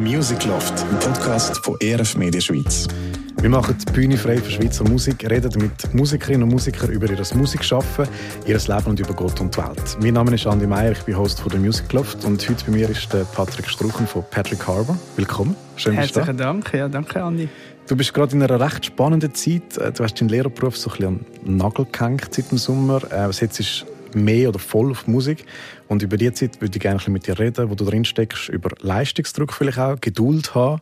Music Loft, ein Podcast von ERF Media Schweiz. Wir machen die Bühne frei für Schweizer Musik, reden mit Musikerinnen und Musikern über ihr Musikschaffen, ihr Leben und über Gott und die Welt. Mein Name ist Andi Meier, ich bin Host von der Music Loft und heute bei mir ist der Patrick Struchen von Patrick Harbour. Willkommen. Schön, Herzlichen Dank. Ja, danke, Andi. Du bist gerade in einer recht spannenden Zeit. Äh, du hast deinen Lehrerberuf so ein bisschen an den Nagel gehängt seit dem Sommer. Äh, jetzt ist mehr oder voll auf Musik. Und über diese Zeit würde ich gerne mit dir reden, wo du drin steckst, über Leistungsdruck vielleicht auch, Geduld haben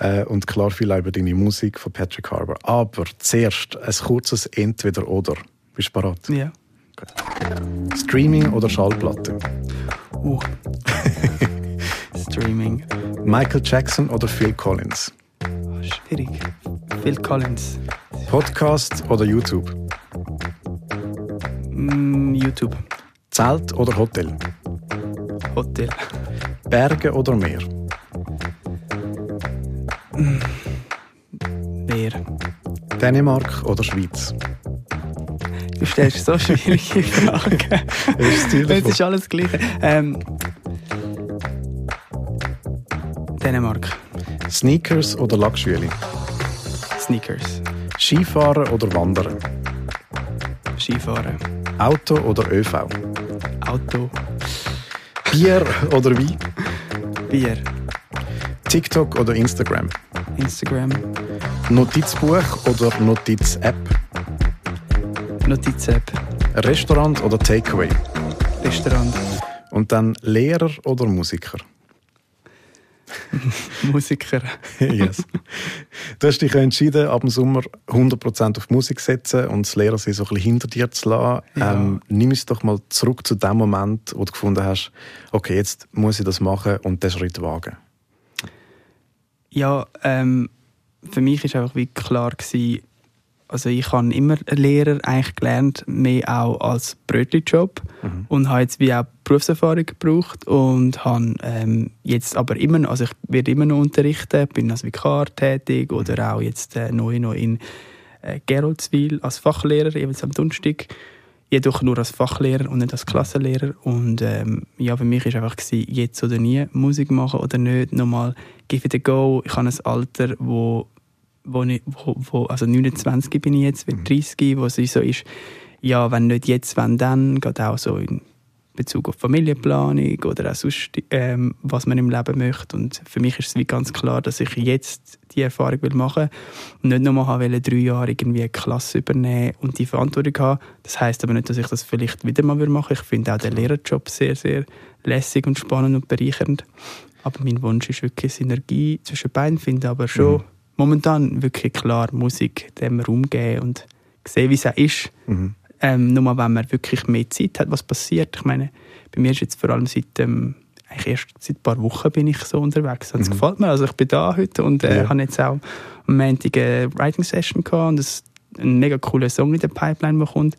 äh, und klar viel auch über deine Musik von Patrick Harbour. Aber zuerst ein kurzes Entweder-Oder. Bist du bereit? Ja. Gut. Streaming oder Schallplatte? Uh. Streaming. Michael Jackson oder Phil Collins? Oh, schwierig. Phil Collins. Podcast oder YouTube? Mm, YouTube. Zelt oder Hotel? Hotel. Berge oder Meer? Mm, Meer. Dänemark oder Schweiz? Du stellst so schwierige Fragen. ist, ist alles Gleiche. Ähm, Dänemark. Sneakers oder Lackschüle? Sneakers. Skifahren oder Wandern? Skifahren. Auto oder ÖV? Auto. Bier oder Wein? Bier. TikTok oder Instagram? Instagram. Notizbuch oder Notiz-App? Notiz-App. Restaurant oder Takeaway? Restaurant. Und dann Lehrer oder Musiker? Musiker. yes. Du hast dich entschieden, ab dem Sommer 100% auf Musik zu setzen und das Lehrer so ein bisschen hinter dir zu lassen. Ja. Ähm, nimm uns doch mal zurück zu dem Moment, wo du gefunden hast, okay, jetzt muss ich das machen und den Schritt wagen. Ja, ähm, für mich war einfach wie klar gewesen, also ich habe immer Lehrer eigentlich gelernt, mehr auch als Brötchenjob. Mhm. und habe jetzt wie auch Berufserfahrung gebraucht und habe ähm, jetzt aber immer noch, also ich werde immer noch unterrichten, bin als Vikar tätig oder auch jetzt äh, neu noch in äh, Geroldswil als Fachlehrer, jeweils am Donnerstag, jedoch nur als Fachlehrer und nicht als Klassenlehrer. Und ähm, ja, für mich war einfach gewesen, jetzt oder nie Musik machen oder nicht, nochmal give it a go, ich habe ein Alter, wo wo ich, wo, wo, also 29 bin ich jetzt, wird 30, mhm. wo es so ist, ja, wenn nicht jetzt, wenn dann, geht auch so in Bezug auf Familienplanung oder auch sonst, ähm, was man im Leben möchte. Und für mich ist es wie ganz klar, dass ich jetzt die Erfahrung will machen und nicht nochmal haben drei Jahre irgendwie eine Klasse übernehmen und die Verantwortung haben. Das heißt aber nicht, dass ich das vielleicht wieder mal machen Ich finde auch den Lehrerjob sehr, sehr lässig und spannend und bereichernd. Aber mein Wunsch ist wirklich Synergie zwischen beiden, finde aber schon mhm momentan wirklich klar Musik dem Raum geben und sehen, wie es auch ist. Mhm. Ähm, nur wenn man wirklich mehr Zeit hat, was passiert. Ich meine, bei mir ist jetzt vor allem seit ähm, eigentlich erst seit ein paar Wochen bin ich so unterwegs. Und es mhm. gefällt mir. Also ich bin da heute und äh, ja. habe jetzt auch am Montag eine Writing Session gehabt und es ein mega cooler Song in der Pipeline, der kommt.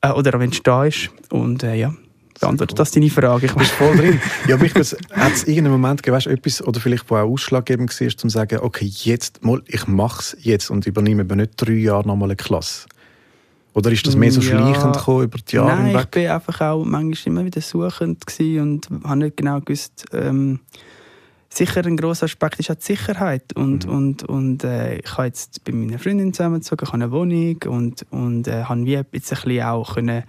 Äh, oder wenn es da ist. Und äh, ja, beantwortet das deine Frage. Ich bin voll drin. ja, mich hat es irgendeinen Moment gegeben, etwas, oder vielleicht, wo auch ausschlaggebend war, um zu sagen, okay, jetzt, mal, ich mache es jetzt und übernehme aber nicht drei Jahre nochmal eine Klasse. Oder ist das mehr so schleichend ja, über die Jahre Nein, hinweg? ich bin einfach auch manchmal immer wieder suchend und habe nicht genau gewusst, ähm, sicher ein grosser Aspekt ist auch die Sicherheit und, mhm. und, und äh, ich habe jetzt bei meiner Freundin zusammengezogen, ich habe eine Wohnung und, und äh, habe wie jetzt ein bisschen auch können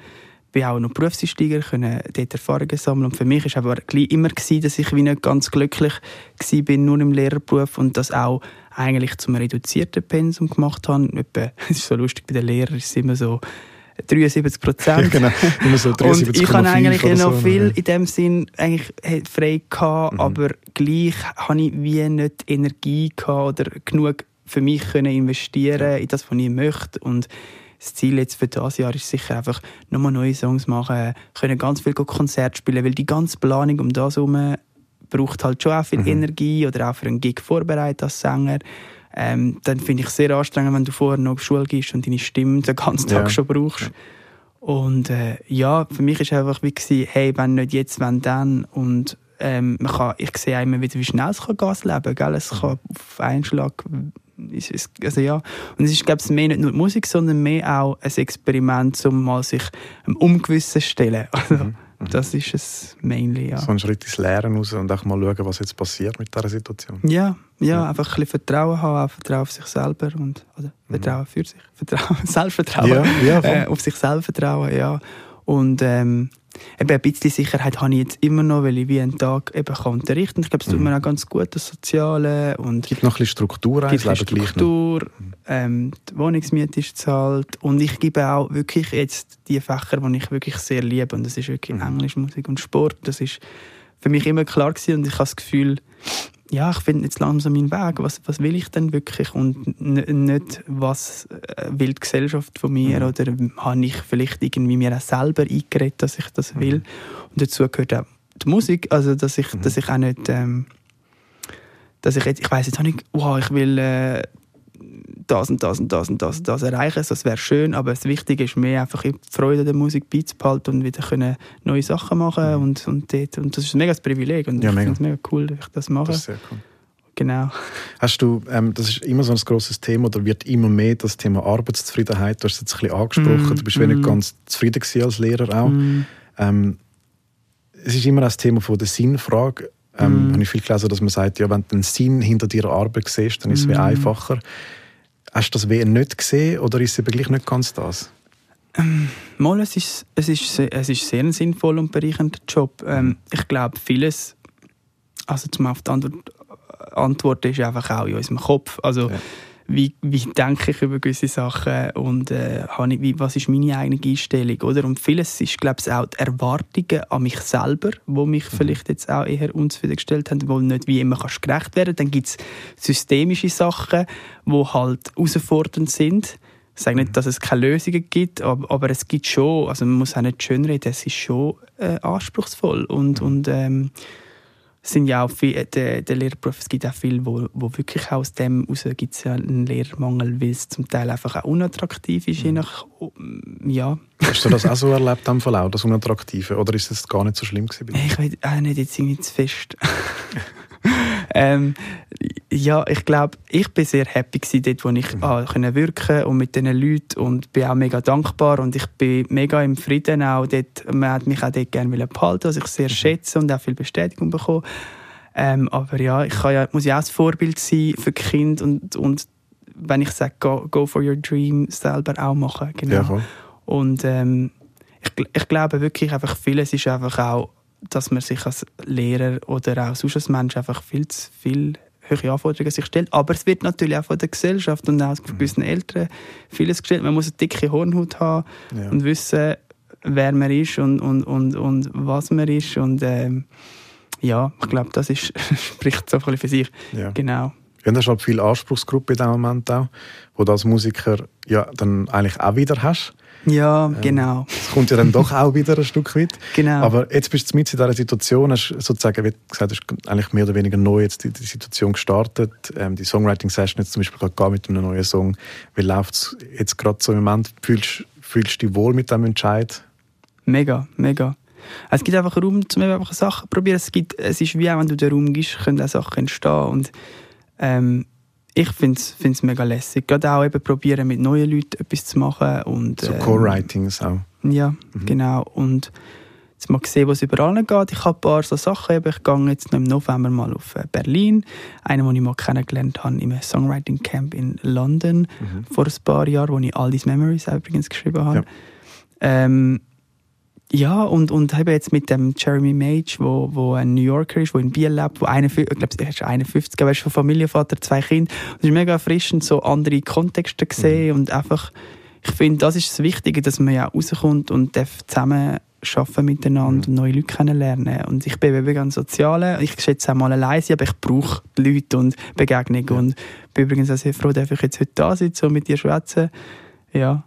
bin auch noch Berufseinsteiger, können dort Erfahrungen sammeln. Und für mich war aber immer, gewesen, dass ich wie nicht ganz glücklich war, nur im Lehrerberuf und das auch eigentlich zum reduzierten Pensum gemacht habe. Es ist so lustig, bei den Lehrern ist es immer so 73 Prozent. genau, immer so 73, Und ich habe eigentlich noch so. viel in dem Sinn eigentlich frei gehabt, mhm. aber gleich habe ich wie nicht Energie gehabt oder genug für mich können investieren in das, was ich möchte. Und das Ziel jetzt für dieses Jahr ist sicher einfach nochmal neue Songs machen, können ganz viel Konzerte spielen, weil die ganze Planung um das herum braucht halt schon auch viel mhm. Energie oder auch für einen Gig vorbereitet als Sänger. Ähm, dann finde ich es sehr anstrengend, wenn du vorher noch auf Schule gehst und deine Stimme den ganzen Tag ja. schon brauchst. Und äh, ja, für mich war einfach wie gewesen, hey, wenn nicht jetzt, wenn dann. Und ähm, man kann, ich sehe immer wieder, wie schnell es kann Gas leben kann. Es kann auf einen Schlag ist also ja. Und es ist, glaube ich, mehr nicht nur Musik, sondern mehr auch ein Experiment, um mal sich einem Ungewissen zu stellen. Also, mhm. Das ist es mainly, ja. So ein Schritt ins Lehren raus und auch mal schauen, was jetzt passiert mit dieser Situation. Ja, ja, ja. einfach ein bisschen Vertrauen haben, auch Vertrauen auf sich selber und mhm. Vertrauen für sich, Vertrauen, Selbstvertrauen, ja, ja, äh, auf sich selber vertrauen, ja. Und ähm, eben ein bisschen Sicherheit habe ich jetzt immer noch, weil ich wie einen Tag eben kann unterrichten. Ich glaube, es tut mhm. mir auch ganz gut, das Soziale. Und gibt noch ein bisschen Struktur ein, gibt Struktur, ähm, die Wohnungsmiete ist zahlt und ich gebe auch wirklich jetzt die Fächer, die ich wirklich sehr liebe und das ist wirklich mhm. Englisch, Musik und Sport. Das ist für mich immer klar gewesen und ich habe das Gefühl, ja, ich finde jetzt langsam meinen Weg. Was, was will ich denn wirklich? Und nicht, was äh, will die Gesellschaft von mir? Mhm. Oder habe ich vielleicht irgendwie mir auch selber eingeredet, dass ich das will? Mhm. Und dazu gehört auch die Musik. Also, dass ich, mhm. dass ich auch nicht, ähm, dass ich jetzt, ich weiß jetzt auch nicht, wow, ich will äh, das und das und das und das, und das erreichen. Das wäre schön, aber das Wichtige ist mehr einfach die Freude der Musik beizubehalten und wieder können neue Sachen machen mhm. und, und, dort, und das ist ein mega Privileg und ja, ich finde es mega cool, dass ich das mache. Das. Genau. Hast du, ähm, das ist immer so ein großes Thema oder wird immer mehr das Thema Arbeitszufriedenheit, du hast es jetzt ein bisschen angesprochen, mm, du bist mm. nicht ganz zufrieden als Lehrer auch. Mm. Ähm, es ist immer das Thema von der Sinnfrage. Ähm, mm. habe ich viel gelesen, dass man sagt, ja, wenn du den Sinn hinter deiner Arbeit siehst, dann ist es mm. einfacher. Hast du das WN nicht gesehen oder ist es eben gleich nicht ganz das? Ähm, mal, es ist, es, ist, es ist sehr ein sinnvoller und bereichernder Job. Ähm, ich glaube, vieles, also zum auf die Antwort, Antwort ist einfach auch in unserem Kopf. Also, ja wie, wie denke ich über gewisse Sachen und äh, ich, wie, was ist meine eigene Einstellung, oder? Und vieles ist, glaube ich, auch die Erwartungen an mich selber, wo mich mhm. vielleicht jetzt auch eher unzufriedengestellt haben, wo nicht wie immer kannst gerecht werden. Dann gibt es systemische Sachen, die halt herausfordernd sind. Ich sage nicht, mhm. dass es keine Lösungen gibt, aber, aber, es gibt schon, also man muss auch nicht schönreden, es ist schon äh, anspruchsvoll und, mhm. und ähm, sind ja auch viel, der, der Lehrberuf, es gibt auch viel, wo, wo wirklich aus dem heraus gibt es ja einen Lehrermangel, weil es zum Teil einfach auch unattraktiv ist, je mhm. nach, ja. Hast du das auch so erlebt am Verlauf, das Unattraktive, oder ist es gar nicht so schlimm gewesen? Ich weiß auch nicht, jetzt irgendwie zu fest. ähm, ja, ich glaube, ich bin sehr happy gewesen, dort, wo ich mhm. ah, können wirken und mit diesen Leuten und bin auch mega dankbar und ich bin mega im Frieden auch dort. Man hat mich auch dort gerne behalten, was ich sehr mhm. schätze und auch viel Bestätigung bekommen. Ähm, aber ja, ich kann ja, muss ja auch ein Vorbild sein für die Kinder und, und wenn ich sage, go, go for your dream, selber auch machen. Genau. Ja, und ähm, ich, ich glaube wirklich einfach vieles ist einfach auch, dass man sich als Lehrer oder auch sonst als Mensch einfach viel zu viel hohe Anforderungen sich stellt. Aber es wird natürlich auch von der Gesellschaft und auch von gewissen Eltern vieles gestellt. Man muss eine dicke Hornhaut haben ja. und wissen, wer man ist und, und, und, und was man ist. Und ähm, ja, ich glaube, das ist, spricht so ein bisschen für sich. Ja. Genau. Ja, das ist halt viel Anspruchsgruppe in dem Moment auch, wo du als Musiker ja dann eigentlich auch wieder hast. Ja, ähm, genau. Das kommt ja dann doch auch wieder ein Stück weit. Genau. Aber jetzt bist du mit in dieser Situation, hast sozusagen, wie gesagt, hast eigentlich mehr oder weniger neu jetzt die, die Situation gestartet. Ähm, die Songwriting-Session jetzt zum Beispiel gerade mit einem neuen Song. Wie läuft es jetzt gerade so im Moment? Fühlst, fühlst du dich wohl mit dem Entscheid? Mega, mega. Es gibt einfach Raum, um einfach Sachen zu probieren. Es, gibt, es ist wie auch, wenn du den Raum gibst, können auch Sachen entstehen. Und ähm, ich finde es mega lässig. Gerade auch eben probieren, mit neuen Leuten etwas zu machen. Und, so ähm, Co-Writings auch. Ja, mhm. genau. Und jetzt mal sehen, was überall geht. Ich habe ein paar so Sachen. Eben. Ich gehe jetzt noch im November mal auf äh, Berlin. Einen, den ich mal kennengelernt habe im Songwriting Camp in London mhm. vor ein paar Jahren, wo ich all diese Memories übrigens geschrieben habe. Ja. Ähm, ja, und, und eben jetzt mit dem Jeremy Mage, wo, wo ein New Yorker ist, wo in Biel lebt, wo 51, ich glaube, er ist 51, aber ist von Familienvater, zwei Kinder. Es ist mega erfrischend, so andere Kontexte zu sehen mhm. und einfach, ich finde, das ist das Wichtige, dass man ja rauskommt und zusammen arbeiten miteinander mhm. und neue Leute kennenlernen. Und ich bin eben ganz sozial. Ich schätze auch mal allein aber ich brauche die Leute und Begegnung. Ja. Und bin übrigens auch sehr froh, dass ich jetzt heute da sitze und mit dir schwätze. Ja,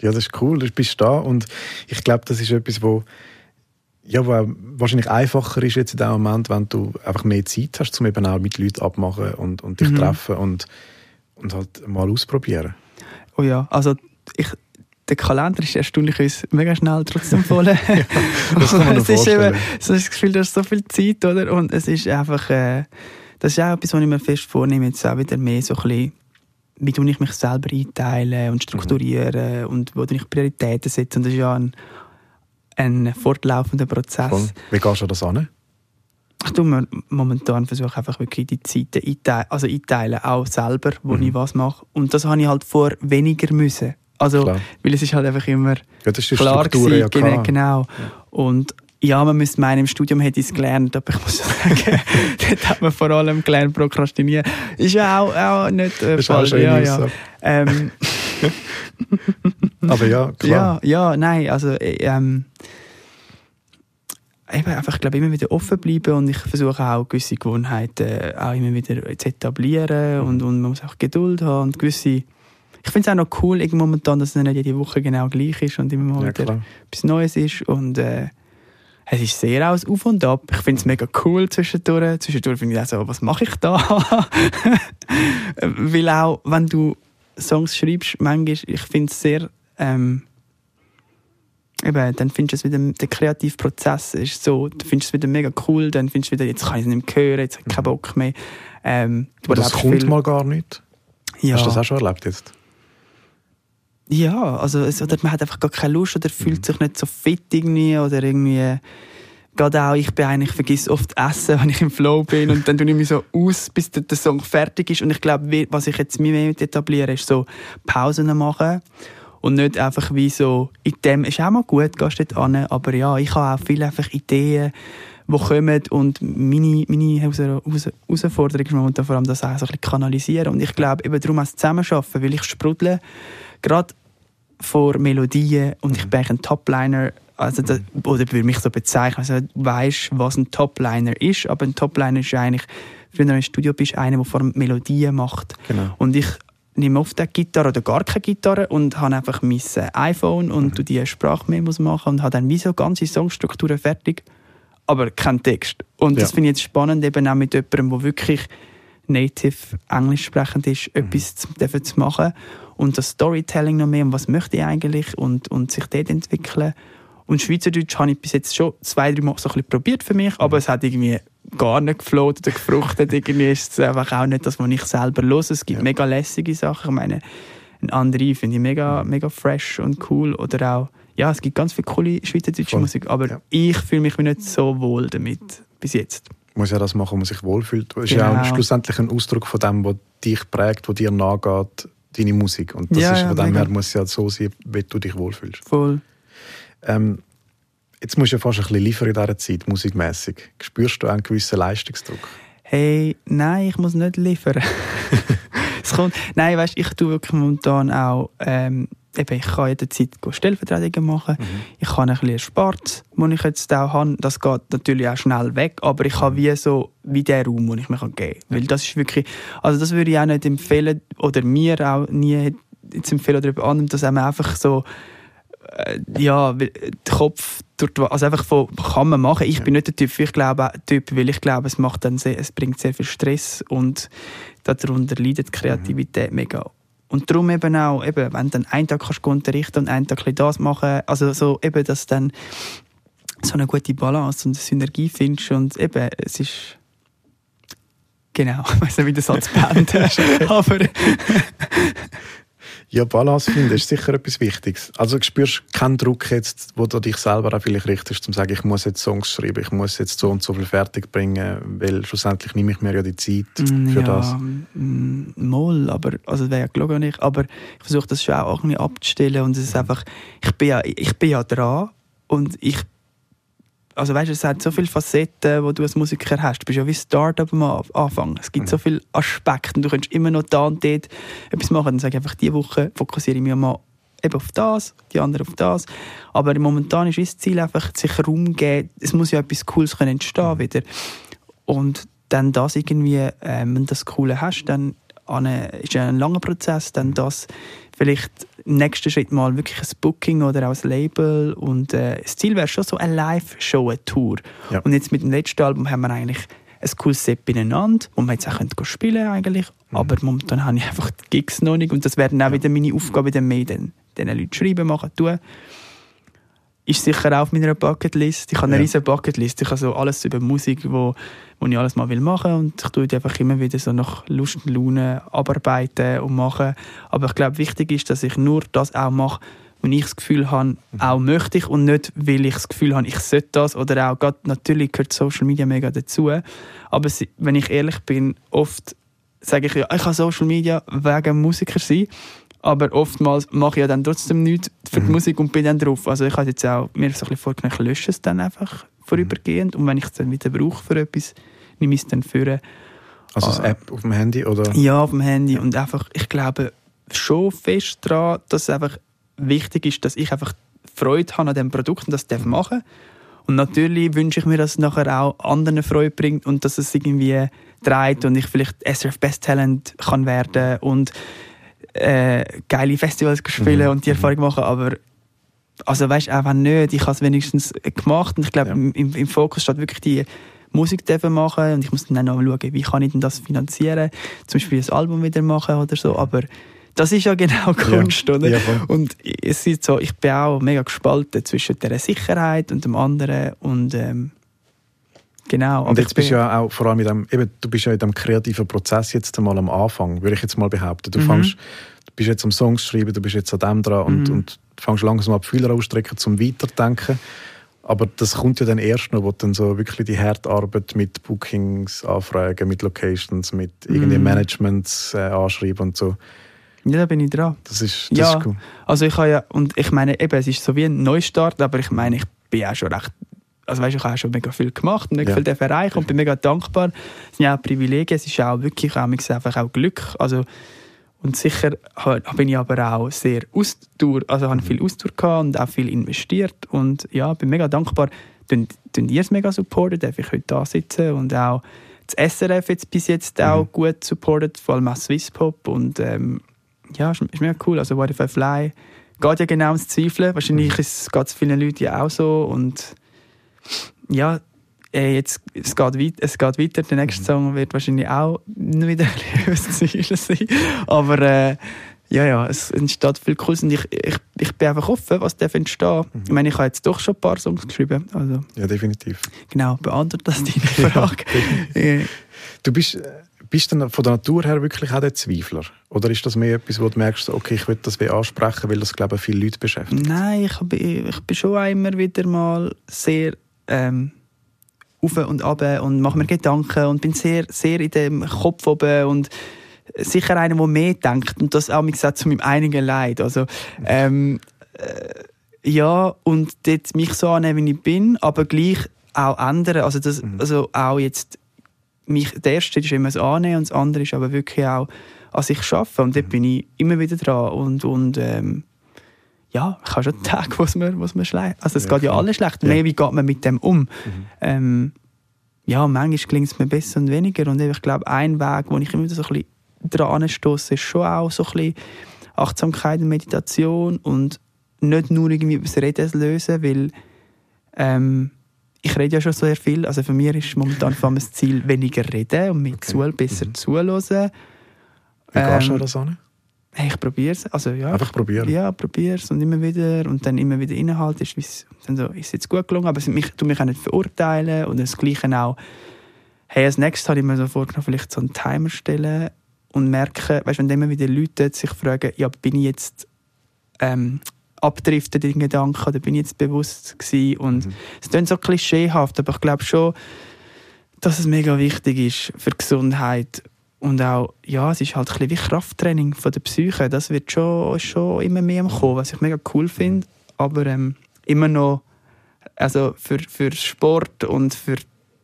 ja, das ist cool, du bist da und ich glaube, das ist etwas, wo, ja, wo wahrscheinlich einfacher ist jetzt in dem Moment, wenn du einfach mehr Zeit hast, um eben auch mit Leuten abmachen und, und dich mhm. treffen und, und halt mal ausprobieren. Oh ja, also ich, der Kalender ist erstaunlich uns mega schnell trotzdem voll. ja, das kann man es ist eben, so das Gefühl, du hast so viel Zeit, oder? Und es ist einfach, äh, das ist auch etwas, was ich mir fest vornehme, jetzt auch wieder mehr so ein bisschen wie tue ich mich selber einteile und strukturiere mhm. und wo ich Prioritäten setze. Und das ist ja ein, ein fortlaufender Prozess. Voll. Wie gehst du das an? Ich tue momentan versuche einfach wirklich die Zeiten einteilen, also einteilen, auch selber, wo Mhm. ich was mache. Und das habe ich halt vor weniger müssen. Also, Klar. weil es ist halt einfach immer Ja, klar Struktur gewesen, ja genau, klar. genau. Und ja, man müsste meinen, im Studium hätte ich es gelernt, aber ich muss sagen, dort hat man vor allem gelernt, prokrastinieren. Ist ja auch, auch nicht äh, falsch. Ja, ja. Ähm, Aber ja, klar. ja, ja, nein, also äh, ähm, eben einfach, ich glaube, immer wieder offen bleiben und ich versuche auch gewisse Gewohnheiten äh, auch immer wieder zu etablieren und, und man muss auch Geduld haben und gewisse ich finde es auch noch cool irgendwie momentan, dass es nicht jede Woche genau gleich ist und immer mal Ja, wieder klar. etwas Neues ist und äh, es ist sehr aus Auf und Ab. Ich finde es mega cool zwischendurch. Zwischendurch finde ich auch so, was mache ich da? Weil auch, wenn du Songs schreibst, manchmal, ich finde es sehr, ähm, eben, dann findest du es wieder, der kreative Prozess ist so, du findest es wieder mega cool, dann findest du wieder, jetzt kann ich es nicht mehr hören, jetzt habe ich keinen Bock mehr. Ähm, du das kommt viel- mal gar nicht. ja. Hast du das auch schon erlebt jetzt? Ja, also es, oder man hat einfach gar keine Lust oder fühlt sich nicht so fit irgendwie oder irgendwie gerade auch, ich bin eigentlich, ich vergesse oft Essen, wenn ich im Flow bin und dann tue ich mich so aus, bis der, Song fertig ist. Und ich glaube, was ich jetzt mir mehr etabliere, ist so Pausen machen und nicht einfach wie so, in dem ist auch mal gut, gehst dort an, aber ja, ich habe auch viele einfach Ideen, die kommen und meine, meine Heraus- Heraus- Herausforderung ist momentan vor allem das auch so ein bisschen kanalisieren. Und ich glaube eben darum auch das Zusammenarbeiten, weil ich sprudle. Gerade vor Melodien und ich bin eigentlich ein Topliner, also das, oder würde mich so bezeichnen, also du weißt, was ein Topliner ist, aber ein Topliner ist eigentlich, wenn du im Studio bist, einer, der vor allem Melodien macht. Genau. Und ich nehme oft eine Gitarre oder gar keine Gitarre und habe einfach mein äh, iPhone und mhm. die Sprachmemos machen und habe dann wie so ganze Songstrukturen fertig, aber kein Text. Und das Ja. finde ich jetzt spannend, eben auch mit jemandem, der wirklich native Englisch sprechend ist, etwas zu, zu machen und das Storytelling noch mehr und was möchte ich eigentlich und, und sich dort entwickeln. Und Schweizerdeutsch habe ich bis jetzt schon zwei, drei Mal so ein bisschen probiert für mich, aber es hat irgendwie gar nicht gefloht oder gefruchtet. irgendwie ist es einfach auch nicht das, was ich selber los. Es gibt Ja. mega lässige Sachen. Ich meine, ein andere finde ich mega, mega fresh und cool. Oder auch, ja, es gibt ganz viele coole schweizerdeutsche Voll. Musik, aber Ja. ich fühle mich nicht so wohl damit bis jetzt. muss ja das machen, wo man sich wohlfühlt. Das ist ja Genau. auch schlussendlich ein Ausdruck von dem, was dich prägt, was dir nachgeht, deine Musik. Und das Ja, ist ja, von dem mega. her muss es ja so sein, wie du dich wohlfühlst. Voll. Ähm, jetzt musst du ja fast ein bisschen liefern in dieser Zeit, musikmässig. Spürst du einen gewissen Leistungsdruck? Hey, nein, ich muss nicht liefern. es kommt, nein, weißt, ich tue wirklich momentan auch, ähm, eben, ich kann jederzeit Stellvertretungen machen. Ich habe ein bisschen Sport, den ich jetzt auch habe. Das geht natürlich auch schnell weg, aber ich habe wie so, wie den Raum, den ich mir geben kann. Weil das ist wirklich, also das würde ich auch nicht empfehlen, oder mir auch nie jetzt empfehlen oder jemand anderem, dass man einfach so, äh, ja, äh, der Kopf, durch die, also einfach von, kann man machen. Ich bin nicht der Typ, ich glaube, Typ, weil ich glaube, es macht dann sehr, es bringt sehr viel Stress und darunter leidet die Kreativität mega. Und darum eben auch, eben, wenn du dann einen Tag kannst unterrichten und einen Tag das machen, also so eben, dass du dann so eine gute Balance und eine Synergie findest und eben, es ist genau, ich weiß nicht, wie der Satz beendet aber Ja, Balance finden ist sicher etwas Wichtiges. Also spürst du keinen Druck jetzt, wo du dich selber auch vielleicht richtest, um zu sagen, ich muss jetzt Songs schreiben, ich muss jetzt so und so viel fertig bringen, weil schlussendlich nehme ich mir ja die Zeit für Mm, ja, das. mm, Mal, aber also das wäre ja gelogen nicht, aber ich versuche das schon auch bisschen abzustellen und es ist einfach, ich bin ja, ich bin ja dran und ich also weißt du, es hat so viele Facetten, die du als Musiker hast. Du bist ja wie Startup am An- Anfang. Es gibt so viele Aspekte und du kannst immer noch da und dort etwas machen. Dann sage ich einfach, diese Woche fokussiere ich mich mal eben auf das, die andere auf das. Aber momentan ist das Ziel einfach, sich Raum geben. Es muss ja etwas Cooles können entstehen wieder. Und dann das irgendwie, ähm, wenn du das Coole hast, dann ist ja ein langer Prozess, dann das vielleicht im nächsten Schritt mal wirklich ein Booking oder auch ein Label und äh, das Ziel wäre schon so eine Live-Show, eine Tour. Ja. Und jetzt mit dem letzten Album haben wir eigentlich ein cooles Set beieinander, wo wir jetzt auch können spielen eigentlich, aber momentan habe ich einfach die Gigs noch nicht und das wäre dann auch wieder meine Aufgabe, dann mehr den, den Leuten schreiben, machen, tun. Ist sicher auch auf meiner Bucketlist. Ich habe eine Ja. riesige Bucketlist. Ich habe so alles über Musik, wo, wo ich alles mal will machen und ich tue die einfach immer wieder so nach Lust und Laune abarbeiten und machen. Aber ich glaube, wichtig ist, dass ich nur das auch mache, wenn ich das Gefühl habe, Mhm. auch möchte ich und nicht, weil ich das Gefühl habe, ich sollte das oder auch, gerade, natürlich gehört Social Media mega dazu, aber wenn ich ehrlich bin, oft sage ich ja, ich habe Social Media wegen Musiker sein, aber oftmals mache ich ja dann trotzdem nichts für die Mhm. Musik und bin dann drauf. Also ich habe jetzt auch mir so ein bisschen vorgenommen, ich lösche es dann einfach vorübergehend und wenn ich es dann wieder brauche für etwas, nehme ich es dann für Also das Ah. App auf dem Handy oder? ja, auf dem Handy. Und einfach, ich glaube schon fest daran, dass es einfach wichtig ist, dass ich einfach Freude habe an diesem Produkt und das darf machen Und natürlich wünsche ich mir, dass es nachher auch anderen Freude bringt und dass es irgendwie dreht und ich vielleicht SRF Best Talent kann werden und äh, geile Festivals spielen Mhm. und die Erfahrung machen, aber also weißt einfach nicht, ich habe es wenigstens gemacht und ich glaube Ja. im, im Fokus steht wirklich die Musik dürfen machen und ich muss dann auch schauen, wie kann ich denn das finanzieren, zum Beispiel ein Album wieder machen oder so, aber das ist ja genau Kunst, oder? Ja. Und es ist so, ich bin auch mega gespalten zwischen der Sicherheit und dem anderen und ähm, genau. Und jetzt bist du ja auch vor allem in dem, eben, du bist ja in dem kreativen Prozess jetzt einmal am Anfang, würde ich jetzt mal behaupten. Du Mhm. fängst, du bist jetzt am Songs schreiben, du bist jetzt an dem dran und, Mhm. und fängst langsam an die Fühler ausstrecken zum Weiterdenken. Aber das kommt ja dann erst noch, wo dann so wirklich die harte Arbeit mit Bookings, Anfragen, mit Locations, mit irgendwie Mhm. Managements äh, anschreiben und so. ja, da bin ich dran. Das ist, das Ja. ist cool. Also ich habe ja, und ich meine, eben, es ist so wie ein Neustart, aber ich meine, ich bin auch schon recht, also weißt, du, ich habe schon mega viel gemacht und mega Ja. viel erreichen und bin mega dankbar. Es sind ja auch Privilegien, es ist auch wirklich auch, einfach auch Glück. Also, und sicher bin ich aber auch sehr Ausdauer, also habe viel Ausdauer gehabt und auch viel investiert und ja, bin mega dankbar. Tun ihr es mega supporten, darf ich heute da sitzen und auch das SRF jetzt bis jetzt auch gut supportet, vor allem auch Swisspop und ähm, ja, ist, ist mega cool. Also What If I Fly geht ja genau ums Zweifeln. Wahrscheinlich geht es vielen Leuten ja auch so und ja, äh, jetzt, es, geht weit, es geht weiter. Der nächste Song wird wahrscheinlich auch wieder ein sein. Aber äh, ja, ja, es entsteht viel Cooles und ich, ich, ich bin einfach offen, was darf entstehen. Ich meine, ich habe jetzt doch schon ein paar Songs geschrieben. Also Ja, definitiv. genau, beantwortet das deine Frage. Äh, Du bist, bist dann von der Natur her wirklich auch der Zweifler? Oder ist das mehr etwas, wo du merkst, okay, ich will das ansprechen, weil das, glaube ich, viele Leute beschäftigt? Nein, ich bin, ich bin schon immer wieder mal sehr ähm, auf und ab und mache mir Gedanken und bin sehr, sehr in dem Kopf oben und sicher einer, der mehr denkt und das auch gesagt zu meinem einigen Leid. Also, ähm, äh, ja, und dort mich so annehmen, wie ich bin, aber gleich auch ändern. Also, das, also auch jetzt, mich, der erste ist immer das Annehmen und das andere ist aber wirklich auch an sich arbeiten. Und dort bin ich immer wieder dran. Und, und ähm, ja, ich habe schon Tage, wo es mir, mir schlecht Also es Ja, geht ja alles schlecht. Ja. Mehr, wie geht man mit dem um? Ähm, ja, manchmal klingt es mir besser und weniger. Und ich glaube, ein Weg, wo ich immer so ein bisschen dran stoße, ist schon auch so ein bisschen Achtsamkeit und Meditation und nicht nur irgendwie über das Reden lösen, weil ähm, ich rede ja schon sehr viel. Also für mich ist momentan vor allem das Ziel, weniger reden und mit zu, besser zuhören. Wie gehst du Ähm, das an? Hey, ich probiere es. Also, ja, Einfach probieren. Ja, probiere es und immer wieder und dann immer wieder Inhalt ist, wie's- dann so, ist es jetzt gut gelungen, aber es- mich, du mich auch nicht verurteilen und das Gleiche auch, hey, als nächstes habe ich mir so vorgenommen, vielleicht so einen Timer stellen und merken, weißt, wenn immer wieder Leute sich fragen, ja, bin ich jetzt ähm, abdriftet in den Gedanken oder bin ich jetzt bewusst gewesen und es klingt so klischeehaft, aber ich glaube schon, dass es mega wichtig ist für die Gesundheit und auch, ja, es ist halt ein bisschen wie Krafttraining von der Psyche. Das wird schon, schon immer mehr Kommen, was ich mega cool finde. Aber ähm, immer noch, also für, für Sport und für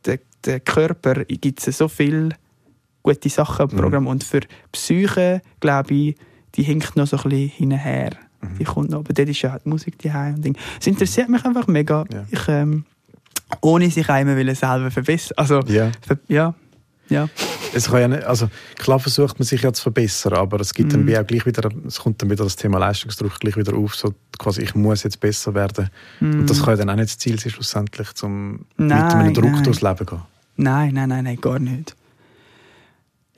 den, den Körper gibt es so viele gute Sachen im Mhm. Programm. Und für die Psyche, glaube ich, die hinkt noch so ein bisschen hinterher. Mhm. Die kommt noch, aber dort ist ja die Musik daheim und Ding. Es interessiert mich einfach mega. Ja. Ich, ähm, ohne sich einmal selber verbessern. Also, Ja. ver ja, ja. Es kann ja nicht, also klar versucht man sich ja zu verbessern, aber es gibt dann Mhm. wie auch gleich wieder, es kommt dann wieder das Thema Leistungsdruck gleich wieder auf, so quasi ich muss jetzt besser werden. Und das kann ja dann auch nicht das Ziel sein, schlussendlich, um mit Mhm. Einem Druck nein. durchs Leben gehen. Nein, nein, nein, nein, gar nicht.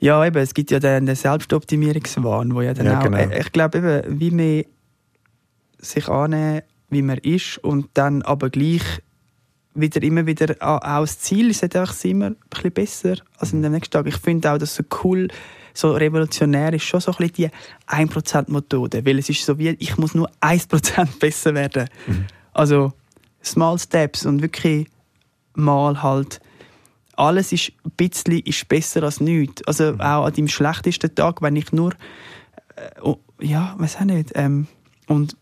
Ja, eben, es gibt ja den, den Selbstoptimierungswahn, wo ja dann Ja, auch, genau. äh, ich glaube eben, wie man sich annehmen, wie man ist und dann aber gleich wieder, immer wieder auch das Ziel ist einfach immer ein bisschen besser als in dem nächsten Tag. Ich finde auch, dass so cool, so revolutionär ist schon so ein bisschen die 1%-Methode, weil es ist so wie, ich muss nur 1% besser werden. Mhm. Also Small Steps und wirklich mal halt alles ist ein bisschen ist besser als nichts. Also mhm. auch an deinem schlechtesten Tag, wenn ich nur äh, oh, ja, weiß auch nicht. Ähm, und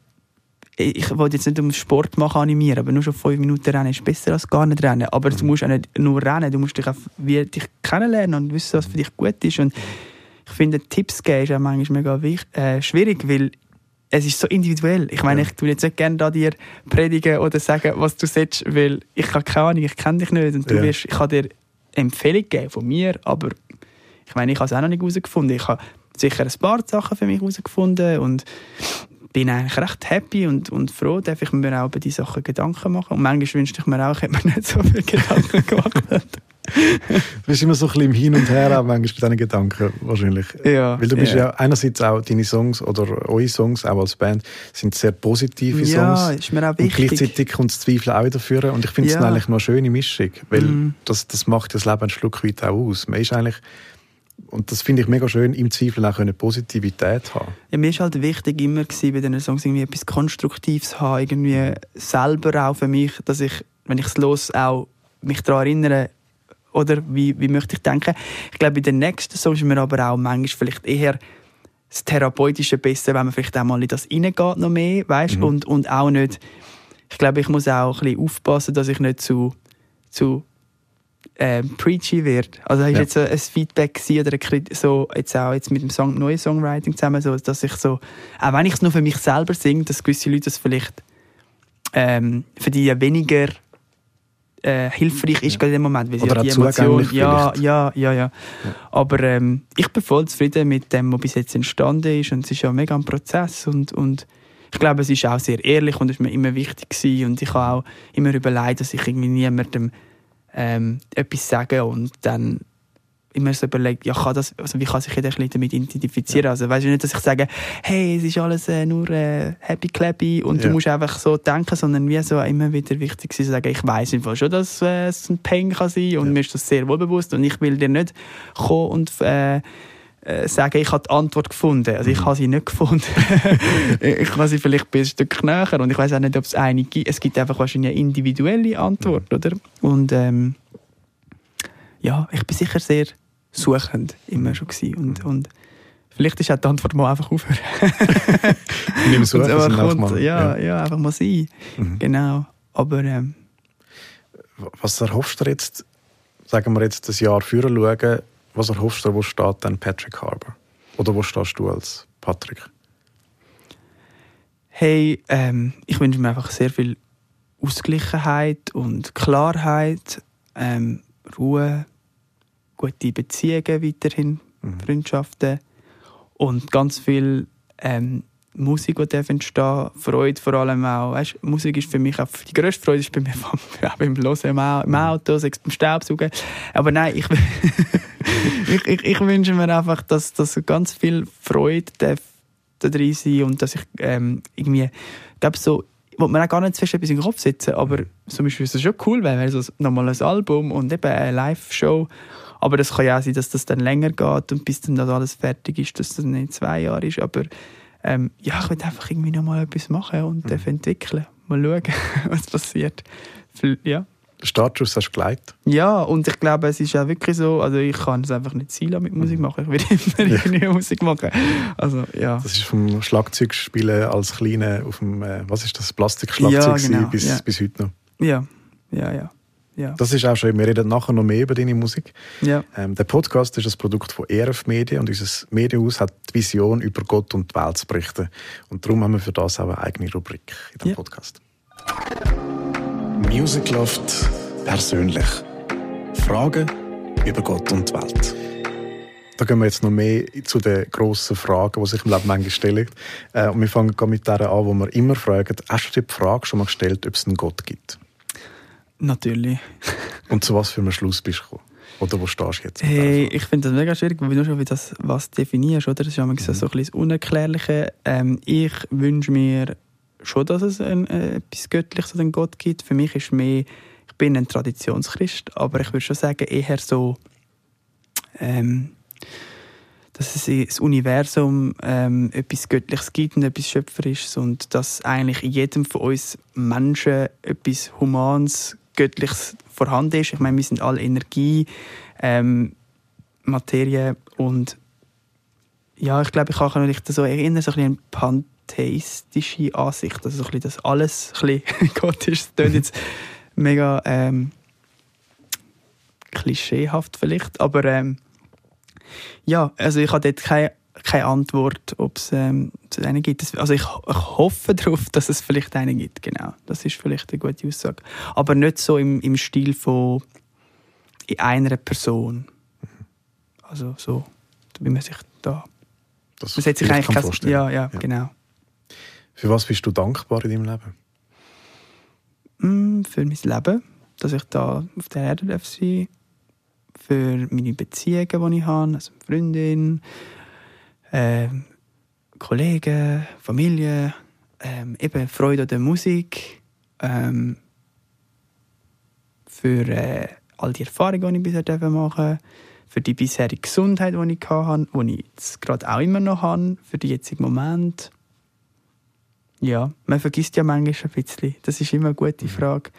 ich wollte jetzt nicht um Sport machen animieren, aber nur schon fünf Minuten rennen ist besser als gar nicht rennen. Aber du mhm. musst auch nicht nur rennen, du musst dich auch wie, dich kennenlernen und wissen, was für dich gut ist. Und ich finde, Tipps geben ist auch manchmal mega wichtig, äh, schwierig, weil es ist so individuell. Ich meine, ja. ich tue jetzt nicht gerne da dir predigen oder sagen, was du sollst, weil ich habe keine Ahnung, ich kenne dich nicht und du ja. wirst, ich kann dir Empfehlung geben von mir, aber ich meine, ich habe es auch noch nicht herausgefunden. Ich habe sicher ein paar Sachen für mich herausgefunden und bin eigentlich recht happy und, und froh, dass ich mir auch über diese Sachen Gedanken machen. Und manchmal wünschte ich mir auch, ich hätte mir nicht so viele Gedanken gemacht. du bist immer so ein bisschen im Hin und Her, auch manchmal bei deinen Gedanken wahrscheinlich. Ja, Weil du bist ja. ja einerseits auch, deine Songs oder eure Songs, auch als Band, sind sehr positive Songs. Ja, ist mir auch wichtig. Und gleichzeitig kommt das Zweifel auch wieder führen. Und ich finde es ja. eigentlich noch eine schöne Mischung, weil mm. das, das macht das Leben ein Stück weit auch aus. Man ist eigentlich und das finde ich mega schön, im Zweifel auch eine Positivität haben. Ja, mir ist halt wichtig immer gewesen, bei diesen Songs irgendwie etwas Konstruktives haben, irgendwie selber auch für mich, dass ich, wenn ich es los auch mich daran erinnere, oder wie, wie möchte ich denken. Ich glaube, bei den nächsten Songs ist mir aber auch manchmal vielleicht eher das Therapeutische besser, wenn man vielleicht auch mal in das reingeht noch mehr, weißt? Mhm. Und, und auch nicht, ich glaube, ich muss auch ein bisschen aufpassen, dass ich nicht zu, zu äh, preachy wird. Also ist ja. jetzt ein Feedback oder ein, so jetzt auch jetzt mit dem Song neuen Songwriting zusammen, so, dass ich so, auch wenn ich es nur für mich selber singe, dass gewisse Leute das vielleicht ähm, für die weniger äh, hilfreich ist ja. in dem Moment, weil sie Oder die Emotion, ja, ja, ja, ja, ja. Aber ähm, ich bin voll zufrieden mit dem, was bis jetzt entstanden ist und es ist ja mega ein Prozess und, und ich glaube, es ist auch sehr ehrlich und es ist mir immer wichtig gewesen und ich habe auch immer überlegt, dass ich irgendwie niemandem ähm, etwas sagen und dann immer so überlegt, ja, kann das, also wie kann sich jeder damit identifizieren? Ja. Also weißt du nicht, dass ich sage, hey, es ist alles äh, nur äh, happy clappy und ja. du musst einfach so denken, sondern wie so immer wieder wichtig zu sagen, ich weiß einfach schon, dass äh, es ein Pain kann sein und ja. mir ist das sehr wohl bewusst und ich will dir nicht kommen und äh, äh, sagen, ich habe die Antwort gefunden. Also ich mhm. habe sie nicht gefunden. ich sie vielleicht ein Stück näher und ich weiß auch nicht, ob es eine gibt. Es gibt einfach wahrscheinlich eine individuelle Antwort, mhm. oder? Und ähm, ja, ich bin sicher sehr suchend immer schon gewesen. und, mhm. und vielleicht ist auch die Antwort mal einfach aufhören. Nimm es suchen, ja, ja, ja, einfach mal sein. Mhm. Genau. Aber ähm, was erhoffst du jetzt, sagen wir jetzt das Jahr führen schauen, was erhoffst du, wo steht dann Patrick Harbour? Oder wo stehst du als Patrick? Hey, ähm, ich wünsche mir einfach sehr viel Ausgleichheit und Klarheit, ähm, Ruhe, gute Beziehungen weiterhin, mhm. Freundschaften und ganz viel ähm, Musik, die darf entstehen, Freude vor allem auch. Weißt, Musik ist für mich auch, die grösste Freude ist bei mir auch beim Hören im Auto, beim Staubsaugen. Aber nein, ich, ich, ich, ich, wünsche mir einfach, dass, dass ganz viel Freude darf da drin sein und dass ich ähm, irgendwie, ich glaube so, wo man auch gar nicht fest etwas in den Kopf setzen, aber zum Beispiel ist es schon cool, weil also nochmal ein Album und eben eine Live-Show, aber das kann ja auch sein, dass das dann länger geht und bis dann das alles fertig ist, dass das nicht zwei Jahre ist, aber ähm, ja, ich will einfach irgendwie noch mal etwas machen und mhm. entwickeln. Mal schauen, was passiert. Ja. Startschuss hast du geleitet. Ja, und ich glaube, es ist auch wirklich so, also ich kann es einfach nicht sein mit Musik mhm. machen. Ich will immer ja. irgendwie Musik machen. Also, ja. Das ist vom Schlagzeugspielen als Kleine auf dem, äh, was ist das, Plastikschlagzeug ja, genau. bis, ja. bis heute noch. Ja, ja, ja. Ja. Das ist auch schön. Wir reden nachher noch mehr über deine Musik. Ja. Ähm, der Podcast ist ein Produkt von ERF Medien und unser Medienhaus hat die Vision, über Gott und die Welt zu berichten. Und darum haben wir für das auch eine eigene Rubrik in dem ja. Podcast. Music Loft persönlich. Fragen über Gott und die Welt. Da gehen wir jetzt noch mehr zu den grossen Fragen, die sich im Leben manchmal stellen. Äh, und wir fangen mit der an, wo wir immer fragen, hast du dir die Frage schon mal gestellt, ob es einen Gott gibt? Natürlich. Und zu was für einem Schluss bist du gekommen? Oder wo stehst du jetzt? Hey, ich finde das mega schwierig, weil du schon wie das was definierst, oder? Das ist ja mhm. so ein bisschen das Unerklärliche. Ähm, ich wünsche mir schon, dass es ein, äh, etwas Göttliches einen Gott gibt. Für mich ist mehr, ich bin ein Traditionschrist, aber ich würde schon sagen, eher so, ähm, dass es das Universum ähm, etwas Göttliches gibt und etwas Schöpferisches und dass eigentlich in jedem von uns Menschen etwas Humanes, Göttliches vorhanden ist. Ich meine, wir sind alle Energie, ähm, Materie und ja, ich glaube, ich kann mich so erinnern, so ein bisschen pantheistische Ansicht, also so ein bisschen, dass alles ein bisschen Gott ist. Das klingt jetzt mega ähm, klischeehaft vielleicht, aber ähm, ja, also ich habe dort keine, keine Antwort, ob es ähm, einen gibt. Also ich, ich hoffe darauf, dass es vielleicht einen gibt, genau. Das ist vielleicht eine gute Aussage. Aber nicht so im, im Stil von in einer Person. Also so, wie man sich da... Das man setzt sich eigentlich vorstellen. ja, ja, genau. Für was bist du dankbar in deinem Leben? Mm, für mein Leben, dass ich da auf der Erde darf sein für meine Beziehungen, die ich habe, also Freundin, ähm, Kollegen, Familie, ähm, eben Freude an der Musik, ähm, für äh, all die Erfahrungen, die ich bisher machen durfte, für die bisherige Gesundheit, die ich hatte, die ich jetzt gerade auch immer noch habe, für den jetzigen Moment. Ja, man vergisst ja manchmal ein bisschen. Das ist immer eine gute Frage.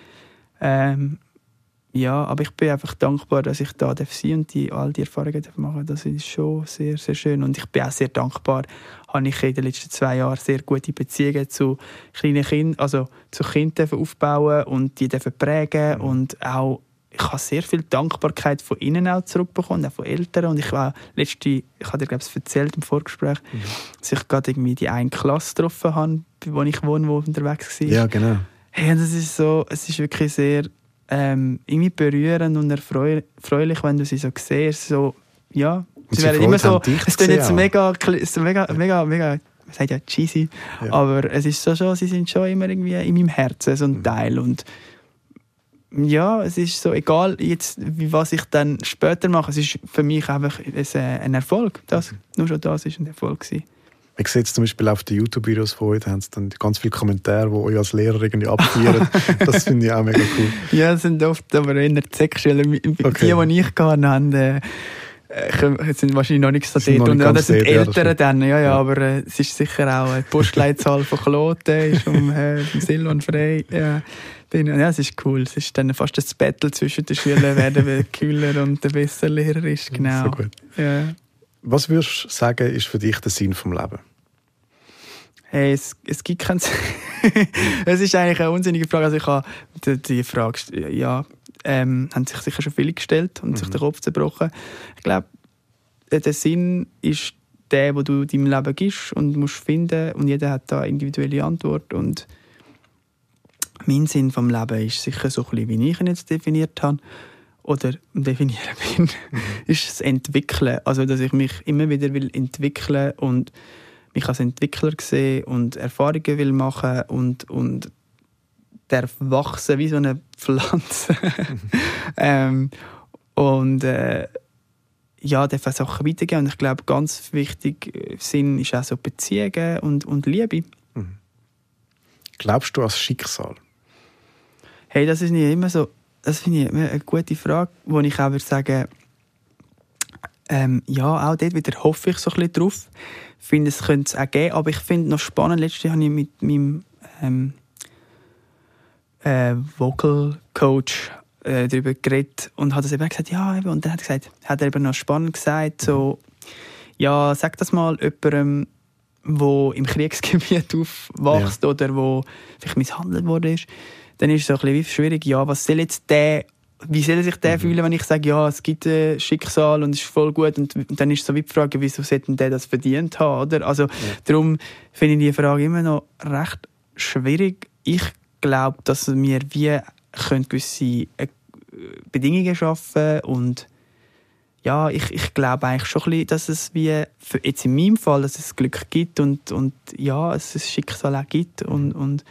Ähm, ja, aber ich bin einfach dankbar, dass ich da darf sein und die, all die Erfahrungen darf machen Das ist schon sehr, sehr schön. Und ich bin auch sehr dankbar, habe ich in den letzten zwei Jahren sehr gute Beziehungen zu kleinen Kindern, also zu Kindern aufbauen und die dürfen prägen und auch ich habe sehr viel Dankbarkeit von ihnen auch zurückbekommen, auch von Eltern. Und ich war letzte, ich habe dir glaube ich erzählt im Vorgespräch, Mhm. dass ich gerade irgendwie die eine Klasse getroffen habe, wo ich wohne, wo unterwegs war. Ja, genau. Hey, das ist so, es ist wirklich sehr ähm, irgendwie berührend und erfreulich, wenn du sie so siehst. So, ja, sie sie werden immer so, es klingt jetzt mega, mega, mega, mega, man sagt ja cheesy, Ja. aber es ist so schon, sie sind schon immer irgendwie in meinem Herzen so ein Mhm. Teil und ja, es ist so egal jetzt, was ich dann später mache, es ist für mich einfach ein, ein Erfolg. Das, Mhm. Nur schon das ist ein Erfolg gewesen. Ich sehe jetzt zum Beispiel auf den YouTube-Videos von euch, da haben sie dann ganz viele Kommentare, die euch als Lehrer irgendwie abfeiern. das finde ich auch mega cool. Ja, es sind oft aber eher die Sechsschüler. Okay. Die, die ich gehabt habe, äh, sind wahrscheinlich noch nicht so Sind dort. nicht Und, das sind dort, ja, das Ältere stimmt. dann, ja, ja, Ja. aber äh, es ist sicher auch äh, die Postleitzahl von Kloten, ist um äh, Silvan frei. Ja. Ja, es ist cool. Es ist dann fast das Battle zwischen den Schülern, wer der kühler und der bessere Lehrer ist. Genau. So gut. Ja. Was würdest du sagen, ist für dich der Sinn vom Leben? Hey, es, es gibt keinen Es ist eigentlich eine unsinnige Frage. Also ich habe die, die Frage, ja, ähm, haben sich sicher schon viele gestellt und sich den Kopf zerbrochen. Ich glaube, der Sinn ist der, wo du deinem Leben gibst und musst finden und jeder hat da eine individuelle Antwort und mein Sinn vom Leben ist sicher so ein bisschen, wie ich ihn jetzt definiert habe oder definieren bin, ist das Entwickeln. Also, dass ich mich immer wieder will entwickeln und mich als Entwickler sehe und Erfahrungen will machen und, und darf wachsen wie so eine Pflanze. ähm, und äh, ja, darf auch Sachen weitergeben. Und ich glaube, ganz wichtig äh, Sinn ist auch so Beziehungen und, und Liebe. Glaubst du an das Schicksal? Hey, das ist nicht immer so. Das finde ich eine gute Frage, wo ich auch würde sagen, ähm, ja, auch dort wieder hoffe ich so ein bisschen drauf. Ich finde, es könnte es auch geben, aber ich finde noch spannend, letztes Jahr habe ich mit meinem ähm, äh, Vocal Coach äh, darüber geredet und hat das eben gesagt, ja, eben, und dann hat er gesagt, hat er eben noch spannend gesagt, so, ja, sag das mal jemandem, wo im Kriegsgebiet aufwächst oder wo vielleicht misshandelt worden ist, dann ist es so ein bisschen wie schwierig, ja, was soll jetzt der, wie soll sich der fühlen, wenn ich sage, ja, es gibt ein Schicksal und es ist voll gut und, und dann ist so wie die Frage, wieso sollte der das verdient haben, oder? Also darum finde ich die Frage immer noch recht schwierig. Ich glaube, dass wir wie können gewisse äh, Bedingungen schaffen und ja, ich, ich glaube eigentlich schon ein bisschen, dass es wie, für jetzt in meinem Fall, dass es Glück gibt und, und ja, es ein Schicksal auch gibt und, und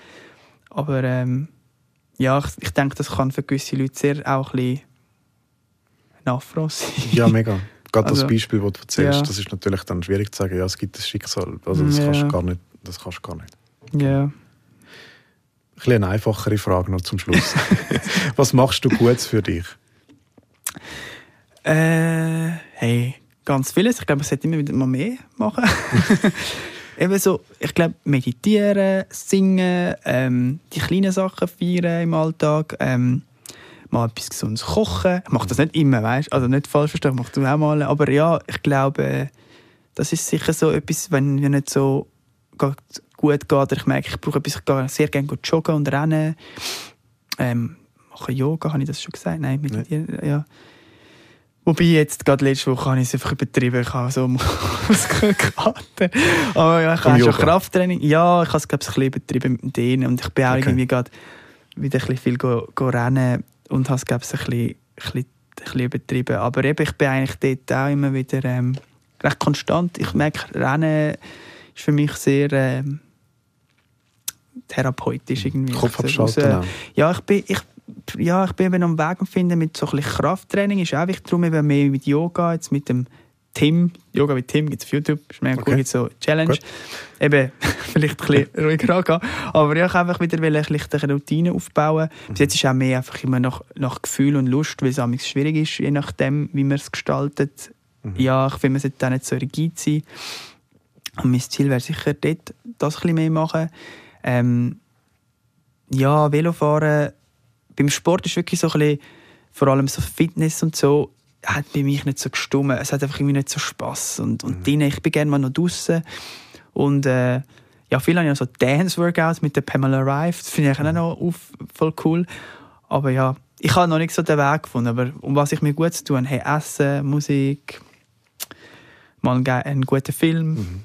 aber ähm, ja, ich, ich denke, das kann für gewisse Leute sehr auch ein bisschen ein Affront sein. Ja, mega. Gerade Also, das Beispiel, das du erzählst, ja. das ist natürlich dann schwierig zu sagen, ja, es gibt ein Schicksal. Also das Ja. kannst du gar nicht. Das kannst du gar nicht. Ja. bisschen eine einfachere Frage noch zum Schluss. Was machst du Gutes für dich? Äh, hey, ganz vieles. Ich glaube, ich sollte immer wieder mal mehr machen. Eben so, ich glaube, meditieren, singen, ähm, die kleinen Sachen feiern im Alltag, ähm, mal etwas Gesundes kochen. Ich mache das nicht immer, weißt Also nicht falsch verstehen, ich mache das auch mal. Aber ja, ich glaube, das ist sicher so etwas, wenn mir nicht so gut geht. Oder ich merke, ich brauche etwas, ich gehe sehr gerne joggen und rennen. Ähm, mache Yoga, habe ich das schon gesagt? Nein, meditieren, ja. Wobei jetzt, gerade letzte Woche, habe ich es einfach übertrieben. Ich habe so Muskelkater. Aber ja, ich habe schon Krafttraining. Ja, ich habe es, glaube ich, ein bisschen übertrieben mit dem Dehnen. Und ich bin auch okay. irgendwie gerade wieder ein bisschen viel go, go rennen und habe es, glaube ich, ein bisschen, ein, bisschen, ein bisschen übertrieben. Aber eben, ich bin eigentlich dort auch immer wieder ähm, recht konstant. Ich merke, Rennen ist für mich sehr ähm, therapeutisch irgendwie. Kopf abschalten. Also, ja, ich bin... Ich, ja, ich bin eben am Weg finden mit so ein bisschen Krafttraining. Ist auch wichtig, darum eben mehr mit Yoga, jetzt mit dem Tim. Yoga mit Tim gibt es auf YouTube, ist mega okay. cool, gibt so Challenge. Gut. Eben, vielleicht ein bisschen ruhiger angehen. Aber ja, ich einfach wieder eine leichte Routine aufbauen. Mhm. Bis jetzt ist auch mehr einfach immer nach, nach Gefühl und Lust, weil es schwierig ist, je nachdem, wie man es gestaltet. Mhm. Ja, ich finde, man sollte auch nicht so rigid sein. Und mein Ziel wäre sicher dort, das ein bisschen mehr machen. Ähm, ja, Velofahren beim Sport ist wirklich so ein bisschen, vor allem so Fitness und so, hat bei mir nicht so gestummen. Es hat einfach irgendwie nicht so Spass und, und mhm. drinnen, ich bin gerne mal noch draußen und äh, ja, viele haben ja so Dance-Workouts mit der Pamela Rife, das finde ich auch noch auf, voll cool. Aber ja, ich habe noch nicht so den Weg gefunden, aber um was ich mir gut zu tun hey, Essen, Musik, mal einen guten Film, mhm.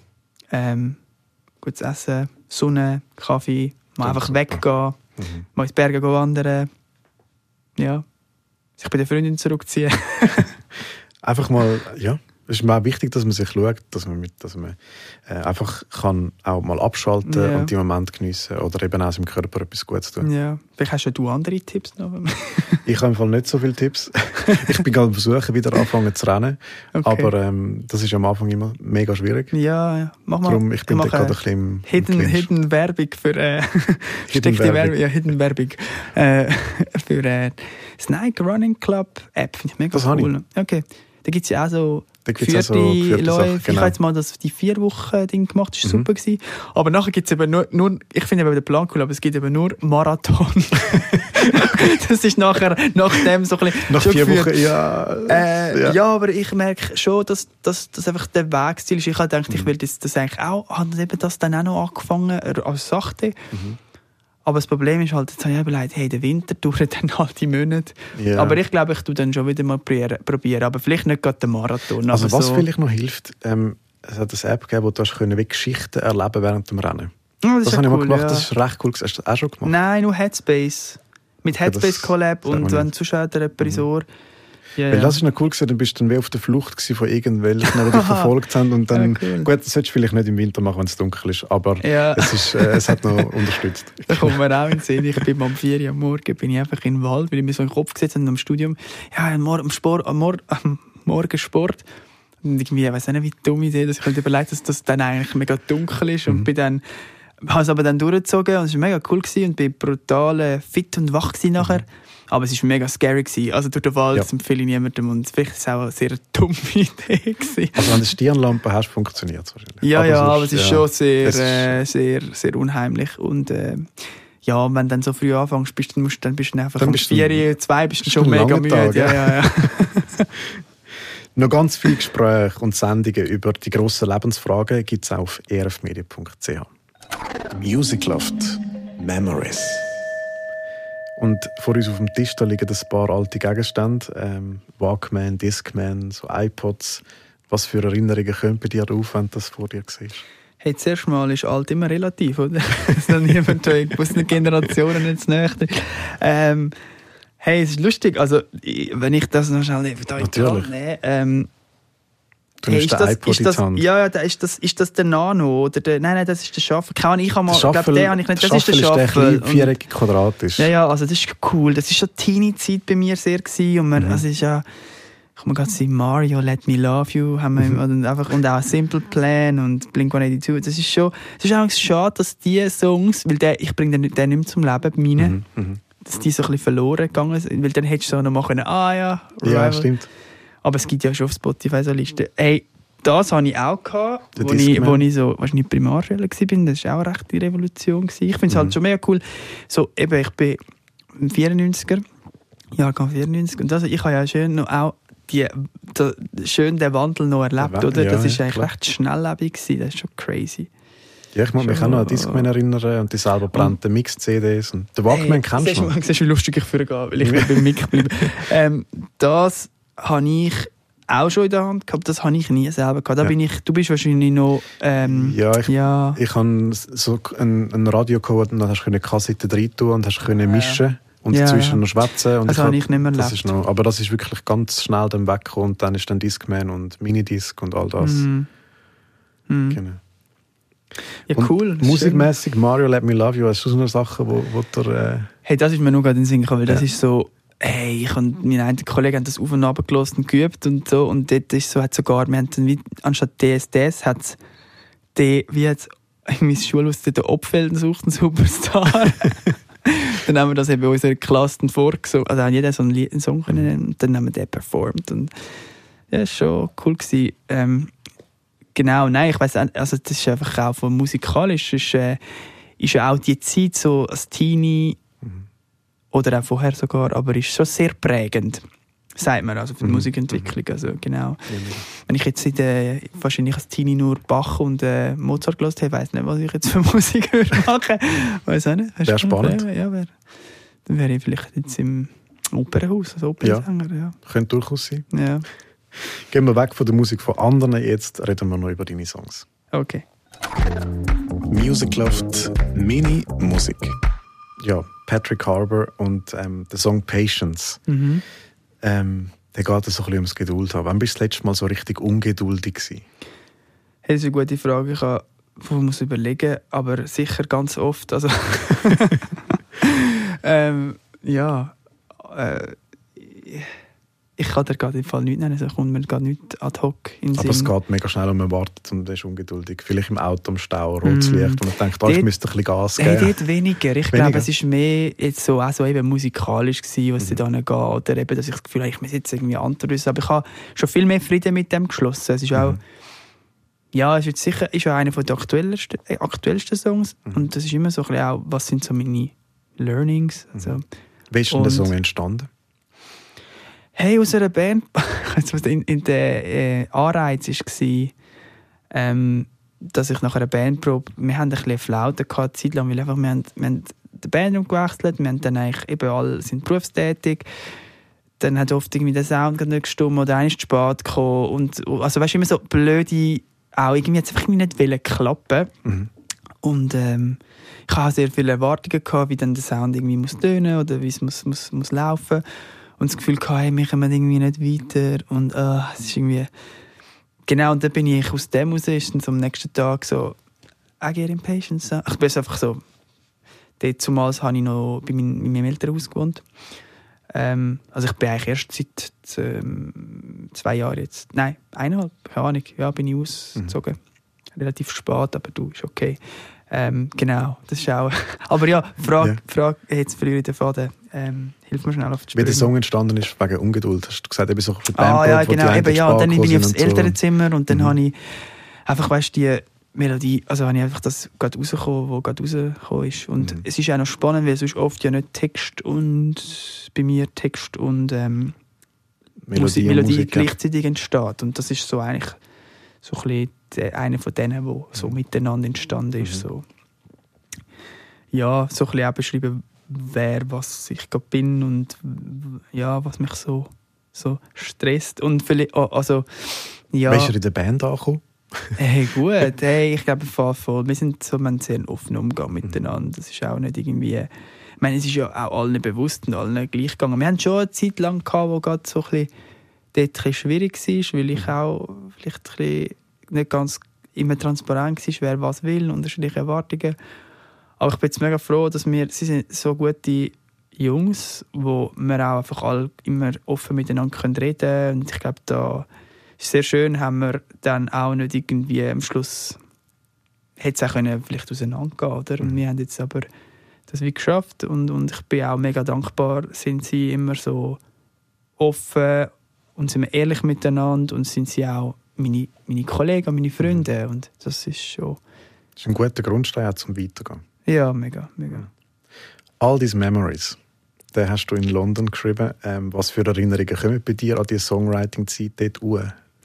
ähm, gutes Essen, Sonne, Kaffee, mal einfach weggehen, mhm. mal ins Berge wandern, ja, sich bei der Freundin zurückziehen. Einfach mal, ja, ist mir auch wichtig, dass man sich schaut, dass man, mit, dass man äh, einfach kann auch mal abschalten ja. und die Moment geniessen oder eben auch seinem Körper etwas Gutes tun. Ja, vielleicht hast du andere Tipps noch? ich habe im Fall nicht so viele Tipps. ich bin gerade versuchen, wieder anfangen zu rennen, okay. aber ähm, das ist am Anfang immer mega schwierig. Ja, ja. mach mal. Darum, ich bin da gerade ein bisschen im, Hidden, im Hidden Werbung für äh, Hidden Werbung. Ja, Hidden Werbung äh, für äh, Snake Running Club App. Finde ich mega das cool. Okay. Da gibt es ja auch so da gibt's vierte, also vierte Läufe. Sachen, genau. Ich habe jetzt mal das, die vier Wochen Ding gemacht, das war mhm. super. Gewesen. Aber nachher gibt es eben nur, nur ich finde eben den Plan cool, aber es gibt eben nur Marathon. das ist nachher, nach dem so ein bisschen... Nach vier Wochen, ja, äh, ja. ja. aber ich merke schon, dass das einfach der Wegstil ist. Ich habe gedacht, mhm. ich will das, das eigentlich auch, habe eben das dann auch noch angefangen, als Sachte. Mhm. Aber das Problem ist halt, jetzt habe ich überlegt, hey, der Winter dauert dann halt die Monate. Yeah. Aber ich glaube, ich tue dann schon wieder mal probieren. Aber vielleicht nicht gerade den Marathon. Also was so. vielleicht noch hilft, ähm, es hat eine App gegeben, wo du können wie Geschichten erleben während dem Rennen. Oh, das, das habe ich mal gemacht, ja. das ist recht cool. Hast du das auch schon gemacht? Nein, nur Headspace. Mit Headspace Collab und wenn zuschaut, der ins mhm. Yeah, Weil das ist noch cool gewesen, dann bist du dann wie auf der Flucht von irgendwelchen, die dich verfolgt haben und dann, ja, cool. gut, das solltest du vielleicht nicht im Winter machen, wenn es dunkel ist, aber ja. es, ist, äh, es hat noch unterstützt. da kommt mir auch in den Sinn, ich bin am 4 Uhr am Morgen, bin ich einfach in den Wald, weil ich mir so in den Kopf gesetzt habe am Studium, ja, am, Mor am, Sport, am, Mor am Morgen Sport. Und irgendwie, ich weiß nicht, wie dumme Idee, dass ich mir überlegt dass das dann eigentlich mega dunkel ist mhm. und bin dann habe es aber dann durchgezogen und es war mega cool gewesen und bin brutal äh, fit und wach nachher. Mhm. Aber es war mega scary. Gewesen. Also durch den Wald ja. empfehle ich niemandem und vielleicht war es auch eine sehr dumme Idee. Gewesen. Also wenn du eine Stirnlampe hast, funktioniert es wahrscheinlich. Ja, aber ja, aber es ist ja, schon sehr, ist äh, sehr, sehr unheimlich und äh, ja, wenn du dann so früh anfängst, bist, dann, musst, dann bist du einfach dann um 4, 2 bist du schon mega müde. Tag, ja, ja, ja. Noch ganz viele Gespräche und Sendungen über die grossen Lebensfragen gibt es auf erfmedia.ch. Music Loft Memories. Und vor uns auf dem Tisch da liegen ein paar alte Gegenstände. Ähm, Walkman, Discman, so iPods. Was für Erinnerungen kommen bei dir auf, wenn du das vor dir siehst? Hey, zuerst mal ist alt immer relativ, oder? Das ist noch niemand aus den Generationen jetzt näher. Ähm, hey, es ist lustig. Also, wenn ich das noch schnell da nehme, ähm, Du hey, ist, das, ist das, ja, ja, ist das, ist das der Nano oder der, nein, nein, das ist der Schaffel. Keine Ahnung, ich habe mal, glaube, den habe ich nicht. Das ist der Schaffel. Ist viereckig quadratisch. Ja, ja, also das ist cool. Das ist schon Teenie-Zeit bei mir sehr gewesen und man, mhm. also ist ja, ich muss gerade sagen, Mario, Let Me Love You, haben wir immer, und, einfach, und auch Simple Plan und Blink-182. Das ist schon, es ist auch schade, dass diese Songs, weil der, ich bringe den, den nicht mehr zum Leben mir, Mhm, mhm. dass die so ein bisschen verloren gegangen sind, weil dann hättest du so noch machen können, ah ja, Ja, Revival. stimmt. Aber es gibt ja schon auf Spotify so Listen. Ey, das hatte ich auch, gehabt, wo ich, wo ich so wahrscheinlich Primarschüler war. Das war auch eine rechte Revolution. Gewesen. Ich finde es Mhm. halt schon mega cool. So, eben, ich bin ein 94er, Jahrgang 94. Und das, ich habe ja schön noch auch die, da, schön den Wandel noch erlebt, oder? Das ja, ist ja, eigentlich klar. recht schnelllebig gewesen. Das ist schon crazy. Ja, ich muss mich auch noch an äh, Discman erinnern und die selber brannten Mix-CDs. Und den Walkman Hey, kennst du noch? Siehst du, wie lustig ich vorgehe, weil ich beim Mic bleibe. ähm, das habe ich auch schon in der Hand gehabt, das habe ich nie selber gehabt. Da Ja. bin ich, du bist wahrscheinlich noch... Ähm, Ja, ich- ja. Ich habe so ein, ein Radio gehabt und dann hast du eine Kassette rein tun und hast können mischen und Ja, dazwischen ja. noch schwätzen. Und Das ich habe hab- ich nicht mehr das erlebt. ist noch, Aber das ist wirklich ganz schnell dann weggekommen und dann ist dann Discman und Minidisc und all das. Mhm. Mhm. Genau. Ja, Und cool. Musikmäßig Mario Let Me Love You, hast du so eine Sache, wo, wo der, äh, Hey, das ist mir nur gerade in den Sinn gekommen, weil das Ja. ist so, hey, ich und mein einer Kollege haben das auf und ab und geübt und so und dort ist so, hat sogar, wir haben dann wie, anstatt DSDS hat es die, wie jetzt in meiner Schule aus der Opfelden sucht einen Superstar. dann haben wir das eben unserer Klasse vorgesungen, also haben jeder so einen, Lied, einen Song können nennen und dann haben wir den performt und ja, schon cool gewesen. Ähm, genau, nein, ich weiß also das ist einfach auch von musikalisch, ist, äh, ist auch die Zeit so als Teenie oder auch vorher sogar, aber ist schon sehr prägend, sagt man, also für die Mhm. Musikentwicklung, also genau. Wenn ich jetzt in der, wahrscheinlich als Teenie nur Bach und äh, Mozart gehört habe, weiss nicht, was ich jetzt für Musik würde machen. Weiß auch nicht. Hast Wär du noch spannend. Ja, wär, dann wäre ich vielleicht jetzt im Opernhaus als Opernsänger, ja. könnte durchaus sein. ja. Gehen wir weg von der Musik von anderen, jetzt reden wir noch über deine Songs. Okay. Music Loft Mini Musik. Ja, Patrick Harbour und ähm, der Song Patience. Mhm. Ähm, der geht so ein bisschen ums Geduld haben. Wann bist du das letzte Mal so richtig ungeduldig gewesen? Hey, das ist eine gute Frage. Ich habe- muss überlegen, aber sicher ganz oft. Also ähm, ja, äh, ich kann dir gerade im Fall nichts nennen, es kommt mir gerade nicht ad hoc in den Aber es geht mega schnell und man wartet und ist ungeduldig. Vielleicht im Auto am Stau, rotes Mm. Licht und man denkt, oh, ich müsste ein bisschen Gas Hey, geben. dort weniger. Ich Weniger? glaube, es ist mehr jetzt so, auch so eben musikalisch gewesen, was Mhm. sie da geht. Oder eben, dass ich das Gefühl habe, ich muss jetzt irgendwie antrüssen. Aber ich habe schon viel mehr Frieden mit dem geschlossen. Es ist auch, Mhm. ja, es ist sicher ist auch einer der aktuellsten, äh, aktuellsten Songs. Mhm. Und das ist immer so ein bisschen auch, was sind so meine Learnings. Also, Wie ist denn der Song entstanden? Hey, aus einer Band, in, in der äh, Anreiz war, ähm, dass ich nach einer Bandprobe, wir haben ein bisschen Flaute gehabt, Zeit lang, weil einfach, wir haben, wir haben die Band umgewechselt, wir haben dann eigentlich eben alle sind berufstätig, dann hat oft irgendwie der Sound nicht gestimmt oder einer ist zu spät gekommen und, also weißt du, immer so blöde, auch irgendwie hat es einfach nicht wollen klappen Mhm. und ähm, ich hatte sehr viele Erwartungen, gehabt, wie dann der Sound irgendwie muss tönen oder wie es muss, muss, muss laufen. Und das Gefühl, gehabt, hey, wir kommen irgendwie nicht weiter. Und äh, es ist irgendwie... Genau, und dann bin ich aus dem raus, so am nächsten Tag so, I get impatient. so. Ich bin einfach so... Dort zumals habe ich noch bei meinen, in meinem Elternhaus gewohnt. Ähm, also ich bin eigentlich erst seit ähm, zwei Jahren jetzt... Nein, eineinhalb, keine Ahnung. Ja, bin ich ausgezogen. Relativ spät, aber du, ist okay. Ähm, genau, das ist auch... aber ja, Frage, Ja. Frage jetzt verliere ich den Faden. Ähm, hilf mir schnell auf die Wie der Sprünge. Song entstanden ist, wegen Ungeduld. Hast du gesagt, eben so für die Ah ja, genau, eben, ja. Und dann bin ich aufs sind und so. Elternzimmer und dann Mhm. habe ich einfach, weißt du, die Melodie, also habe ich einfach das gerade rausgekommen, wo gerade rausgekommen ist. Und Mhm. es ist auch noch spannend, weil sonst oft ja nicht Text und bei mir Text und ähm, Melodie, und Melodie Musik, ja. gleichzeitig entsteht. Und das ist so eigentlich so ein bisschen einer von denen, wo so miteinander entstanden ist. Mhm. So. Ja, so ein bisschen auch beschreiben, wer, was ich gerade bin und ja, was mich so, so stresst. Und vielleicht, oh, also, ja, Weißt du, in der Band angekommen? hey, gut, hey, ich glaube, voll, voll. wir sind so, wir haben sehr offenen Umgang miteinander. Das ist auch nicht irgendwie, ich meine, es ist ja auch allen bewusst und allen gleich gegangen. Wir haben schon eine Zeit lang gehabt, wo gerade so ein bisschen, dort ein schwierig war, weil ich auch vielleicht ein bisschen nicht ganz immer transparent war, wer was will, unterschiedliche Erwartungen. Aber ich bin jetzt mega froh, dass wir, sie sind so gute Jungs, wo wir auch einfach alle immer offen miteinander können reden und ich glaube, da ist sehr schön, haben wir dann auch nicht irgendwie am Schluss hätte es auch können vielleicht auseinandergehen oder? Und wir haben jetzt aber das wie geschafft und, und ich bin auch mega dankbar, sind sie immer so offen und sind wir ehrlich miteinander und sind sie auch meine, meine Kollegen, meine Freunde und das ist schon... Das ist ein guter Grundstein zum Weitergehen. Ja, mega, mega. All these memories, den hast du in London geschrieben. Ähm, was für Erinnerungen kommen bei dir an die Songwriting-Zeit dort hoch?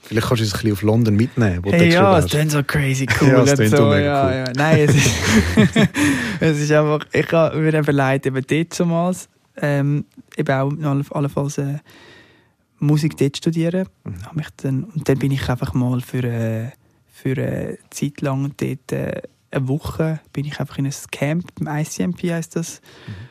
Vielleicht kannst du uns ein bisschen auf London mitnehmen. Wo hey, ja, es klingt so crazy cool. ja, es so, ja, cool. ja. Nein, es ist, es ist einfach, ich habe mir eben leid, eben dort zumals, ähm, eben auch allenfalls äh, Musik dort studieren. Mhm. Mich dann, und dann bin ich einfach mal für, äh, für eine Zeit lang dort, äh, eine Woche, bin ich einfach in einem Camp, im ICMP heisst das. Mhm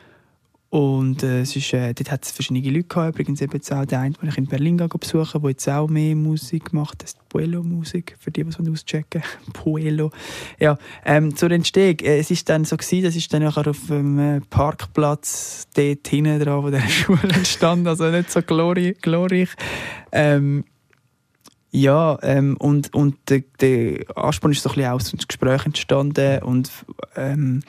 und äh, es ist, äh, dort hat es verschiedene Leute gehabt, übrigens eben jetzt auch der eine, den ich in Berlin besuche, der jetzt auch mehr Musik macht, das ist Puello-Musik, für die, die auschecken Puello. Ja, ähm, zur Entstehung, äh, es ist dann so gewesen, das ist dann nachher auf dem äh, Parkplatz dort hinten dran, wo der Schule entstand, also nicht so glorreich. Ähm, ja, ähm, und, und der, der Ansporn ist so ein bisschen aus dem Gespräch entstanden und ähm,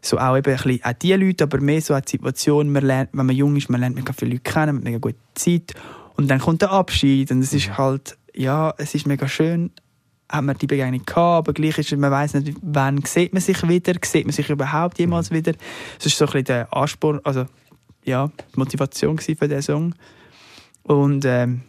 so auch eben ein bisschen auch die Leute, aber mehr so die Situation, man lernt, wenn man jung ist, man lernt mega viele Leute kennen, man hat mega gute Zeit und dann kommt der Abschied und es ist halt, ja, es ist mega schön, hat man die Begegnung gehabt, aber gleich ist man weiß nicht, wann sieht man sich wieder, sieht man sich überhaupt jemals mhm. wieder. Das ist so ein bisschen der Ansporn, also ja, die Motivation für diesen Song und ähm,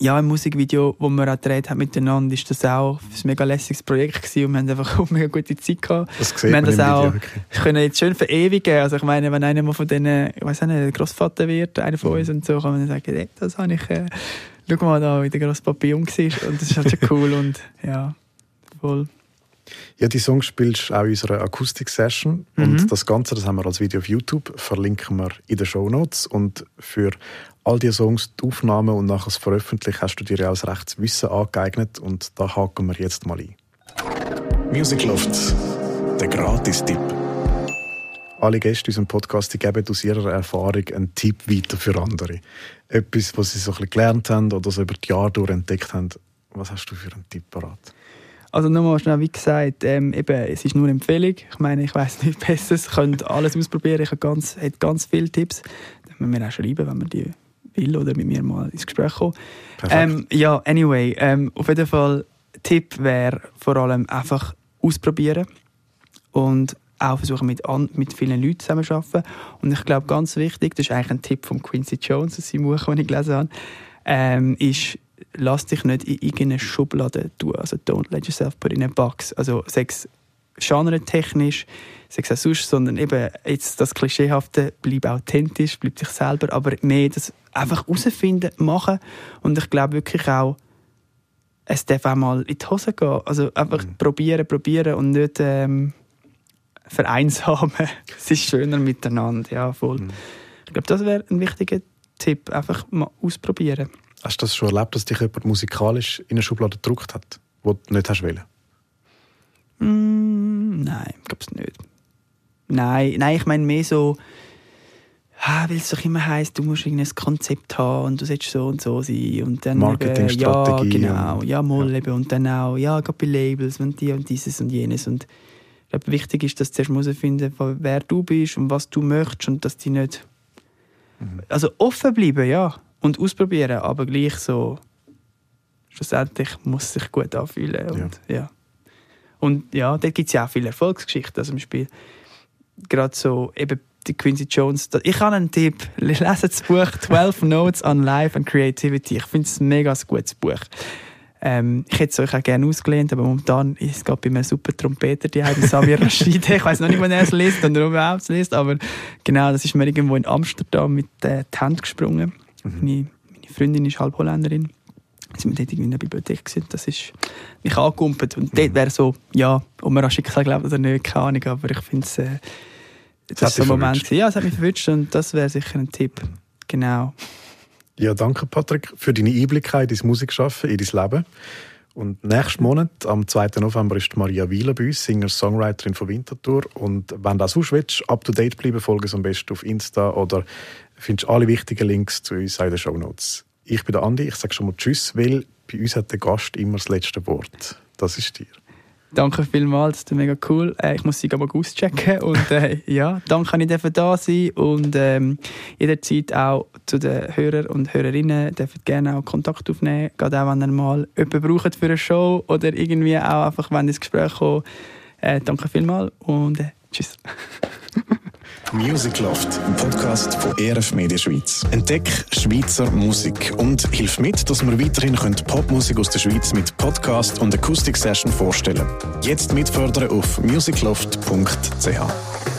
ja, im Musikvideo, das wir auch gedreht haben miteinander, ist das auch ein mega lässiges Projekt gewesen und wir haben einfach auch eine mega gute Zeit gehabt. Das wir haben das auch können jetzt schön verewigen. Also ich meine, wenn einer mal von denen, ich weiß nicht, Großvater wird, einer von uns und so, kann man dann sagen, hey, das habe ich, äh, schau mal da, wie der Großpapi jung war und das ist halt schon cool und ja, voll. Ja, die Songs spielst du auch in unserer Akustik-Session. Mhm. Und das Ganze, das haben wir als Video auf YouTube, verlinken wir in den Show Notes. Und für all die Songs, die Aufnahmen und nachher das Veröffentlichen hast du dir ja auch das rechtes Wissen angeeignet. Und da haken wir jetzt mal ein. Music Loft, der Gratis-Tipp. Alle Gäste in unserem Podcast die geben aus ihrer Erfahrung einen Tipp weiter für andere. Etwas, was sie so ein bisschen gelernt haben oder so über die Jahre durch entdeckt haben. Was hast du für einen Tipp parat? Also nochmal schnell, wie gesagt, ähm, eben, es ist nur eine Empfehlung. Ich meine, ich weiß nicht besser, ihr könnt alles ausprobieren. Ich habe ganz, habe ganz viele Tipps. Dann müssen wir auch schreiben, wenn man die will oder mit mir mal ins Gespräch kommen. Ähm, ja, anyway, ähm, auf jeden Fall, Tipp wäre vor allem einfach ausprobieren und auch versuchen, mit, an, mit vielen Leuten zusammenzuarbeiten. Und ich glaube, ganz wichtig, das ist eigentlich ein Tipp von Quincy Jones aus seinem Buch, das ich gelesen habe, ähm, ist, lass dich nicht in irgendeine Schublade tun. Also don't let yourself put in a box. Also sechs genre-technisch, sechs auch sonst, sondern eben jetzt das Klischeehafte, bleib authentisch, bleib dich selber, aber mehr das einfach herausfinden, machen und ich glaube wirklich auch, es darf auch mal in die Hose gehen. Also einfach mhm. probieren, probieren und nicht ähm, vereinsamen. es ist schöner miteinander, ja, voll. Mhm. Ich glaube, das wäre ein wichtiger Tipp, einfach mal ausprobieren. Hast du das schon erlebt, dass dich jemand musikalisch in eine Schublade gedruckt hat, wo du nicht hast wollen? Mm, nein, es nicht. Nein, nein, ich meine mehr so, ah, weil es doch immer heisst, du musst ein Konzept haben und du sollst so und so sein. Und dann Marketingstrategie. Ja, genau. Ja, mal eben. Und dann auch, ja, gerade bei Labels und die und dieses und jenes. Und ich glaube, wichtig ist, dass du zuerst herausfinden wer du bist und was du möchtest und dass die nicht... Mhm. Also offen bleiben, ja und ausprobieren, aber gleich so schlussendlich muss es sich gut anfühlen. Und ja, ja. Und ja, da gibt es ja auch viele Erfolgsgeschichten. Also zum Beispiel gerade so eben die Quincy Jones. Ich habe einen Tipp. Lesen das Buch 12 Notes on Life and Creativity. Ich finde es ein mega gutes Buch. Ähm, ich hätte es euch auch gerne ausgelehnt, aber momentan ist es gerade bei einem super Trompeter, die heißt Samir Rashid. Ich weiß noch nicht, wann er es liest oder überhaupt es liest, aber genau, das ist mir irgendwo in Amsterdam mit äh, die Hand gesprungen. Mhm. Meine, meine, Freundin ist halb Holländerin. Sind wir dort in der Bibliothek gewesen. Das ist mich angekumpelt. Und dort wäre so, ja, ob man an Schicksal glaubt oder nicht, keine Ahnung, aber ich finde es, äh, das, das ist so ein Moment. Gewesen. Ja, es hat mich verwünscht und das wäre sicher ein Tipp. Genau. Ja, danke Patrick für deine Einblicke in dein Musikschaffen, in dein Leben. Und nächsten Monat, am 2. November, ist Maria Wieler bei uns, Singer-Songwriterin von Winterthur. Und wenn du das willst, up to date bleiben, folge am besten auf Insta oder findest alle wichtigen Links zu uns in den Show Notes. Ich bin der Andi, ich sage schon mal Tschüss, weil bei uns hat der Gast immer das letzte Wort. Das ist dir. Danke vielmals, das ist mega cool. Äh, ich muss sie aber auschecken und äh, ja, danke, dass ich da sein und ähm, jederzeit auch zu den Hörern und Hörerinnen dürfen gerne auch Kontakt aufnehmen, gerade auch wenn ihr mal jemanden braucht für eine Show oder irgendwie auch einfach, wenn ins Gespräch kommt. Äh, danke vielmals und äh, tschüss. Music Loft, ein Podcast von ERF Media Schweiz. Entdeck Schweizer Musik und hilf mit, dass wir weiterhin Popmusik aus der Schweiz mit Podcast und Akustik Session vorstellen. Jetzt mitfördern auf musicloft.ch.